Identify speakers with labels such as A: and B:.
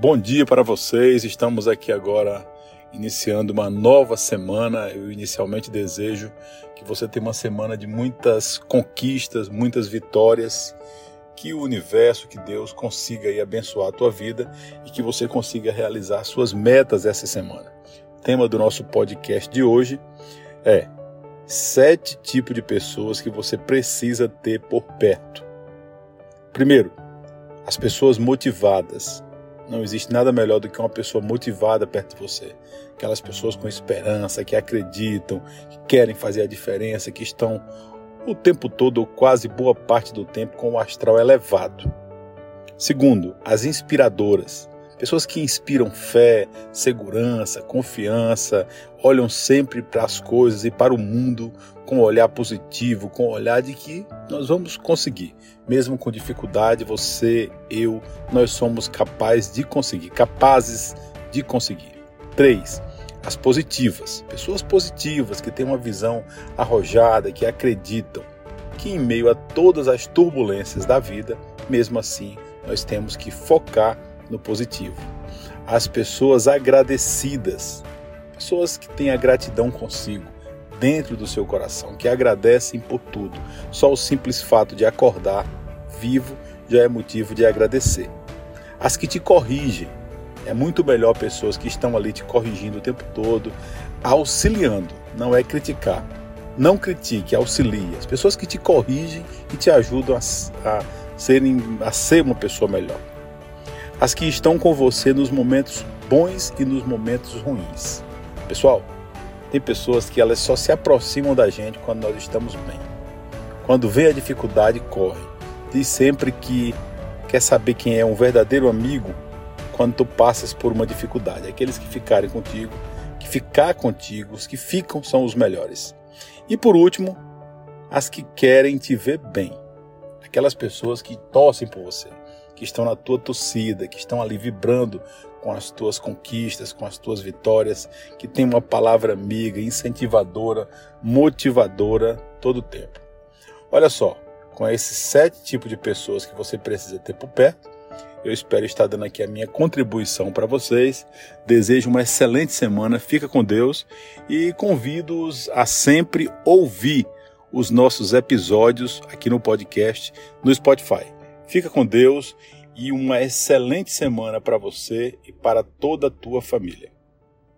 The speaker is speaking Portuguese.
A: Bom dia para vocês. Estamos aqui agora iniciando uma nova semana. Eu inicialmente desejo que você tenha uma semana de muitas conquistas, muitas vitórias, que o universo, que Deus consiga aí abençoar a tua vida e que você consiga realizar suas metas essa semana. O tema do nosso podcast de hoje é sete tipos de pessoas que você precisa ter por perto. Primeiro, as pessoas motivadas. Não existe nada melhor do que uma pessoa motivada perto de você. Aquelas pessoas com esperança, que acreditam, que querem fazer a diferença, que estão o tempo todo, ou quase boa parte do tempo, com o astral elevado. Segundo, as inspiradoras. Pessoas que inspiram fé, segurança, confiança, olham sempre para as coisas e para o mundo com um olhar positivo, com um olhar de que nós vamos conseguir. Mesmo com dificuldade, você, eu, nós somos capazes de conseguir, capazes de conseguir. 3. As positivas. Pessoas positivas que têm uma visão arrojada, que acreditam que em meio a todas as turbulências da vida, mesmo assim, nós temos que focar no positivo. As pessoas agradecidas, pessoas que têm a gratidão consigo, dentro do seu coração, que agradecem por tudo. Só o simples fato de acordar vivo já é motivo de agradecer. As que te corrigem, é muito melhor pessoas que estão ali te corrigindo o tempo todo, auxiliando, não é criticar. Não critique, auxilie. As pessoas que te corrigem e te ajudam a, a, serem, a ser uma pessoa melhor. As que estão com você nos momentos bons e nos momentos ruins. Pessoal, tem pessoas que elas só se aproximam da gente quando nós estamos bem. Quando vem a dificuldade, corre. Diz sempre que quer saber quem é um verdadeiro amigo quando tu passas por uma dificuldade. Aqueles que ficarem contigo, que ficar contigo, os que ficam são os melhores. E por último, as que querem te ver bem. Aquelas pessoas que torcem por você, que estão na tua torcida, que estão ali vibrando com as tuas conquistas, com as tuas vitórias, que tem uma palavra amiga, incentivadora, motivadora todo o tempo. Olha só, com esses sete tipos de pessoas que você precisa ter por perto, eu espero estar dando aqui a minha contribuição para vocês. Desejo uma excelente semana, fica com Deus e convido-os a sempre ouvir os nossos episódios aqui no podcast no Spotify. Fica com Deus e uma excelente semana para você e para toda a tua família.